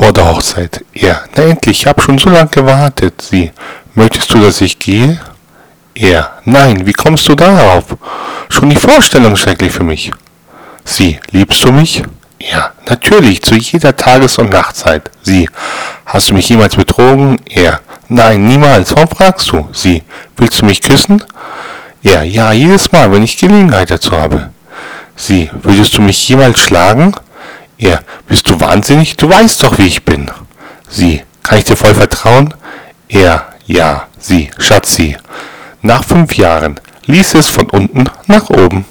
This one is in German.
vor der Hochzeit. Er, na endlich, ich hab schon so lange gewartet. Sie, möchtest du, dass ich gehe? Er, nein, wie kommst du darauf? Schon die Vorstellung schrecklich für mich. Sie, liebst du mich? Ja, natürlich, zu jeder Tages- und Nachtzeit. Sie, hast du mich jemals betrogen? Er, nein, niemals. Warum fragst du? Sie, willst du mich küssen? Er, ja, jedes Mal, wenn ich Gelegenheit dazu habe. Sie, würdest du mich jemals schlagen? Er, bist du wahnsinnig? Du weißt doch, wie ich bin. Sie, kann ich dir voll vertrauen? Er, ja, sie, Schatzi. Nach fünf Jahren ließ es von unten nach oben.